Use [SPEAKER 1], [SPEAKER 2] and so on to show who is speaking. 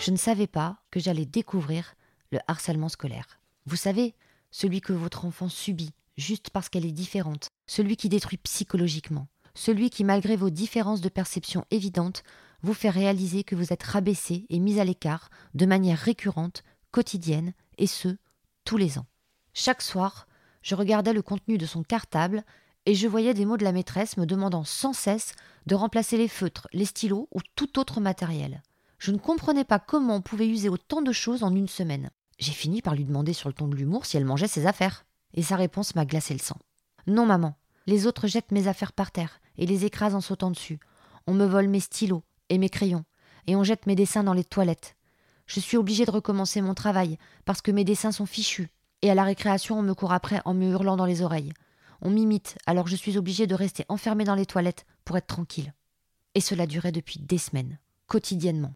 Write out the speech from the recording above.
[SPEAKER 1] Je ne savais pas que j'allais découvrir le harcèlement scolaire. Vous savez, celui que votre enfant subit juste parce qu'elle est différente, celui qui détruit psychologiquement, celui qui, malgré vos différences de perception évidentes, vous fait réaliser que vous êtes rabaissé et mis à l'écart de manière récurrente, quotidienne, et ce, tous les ans. Chaque soir, je regardais le contenu de son cartable et je voyais des mots de la maîtresse me demandant sans cesse de remplacer les feutres, les stylos ou tout autre matériel. Je ne comprenais pas comment on pouvait user autant de choses en une semaine. J'ai fini par lui demander sur le ton de l'humour si elle mangeait ses affaires. Et sa réponse m'a glacé le sang. Non, maman. Les autres jettent mes affaires par terre et les écrasent en sautant dessus. On me vole mes stylos et mes crayons, et on jette mes dessins dans les toilettes. Je suis obligée de recommencer mon travail parce que mes dessins sont fichus, et à la récréation on me court après en me hurlant dans les oreilles. On m'imite, alors je suis obligée de rester enfermée dans les toilettes pour être tranquille. Et cela durait depuis des semaines, quotidiennement.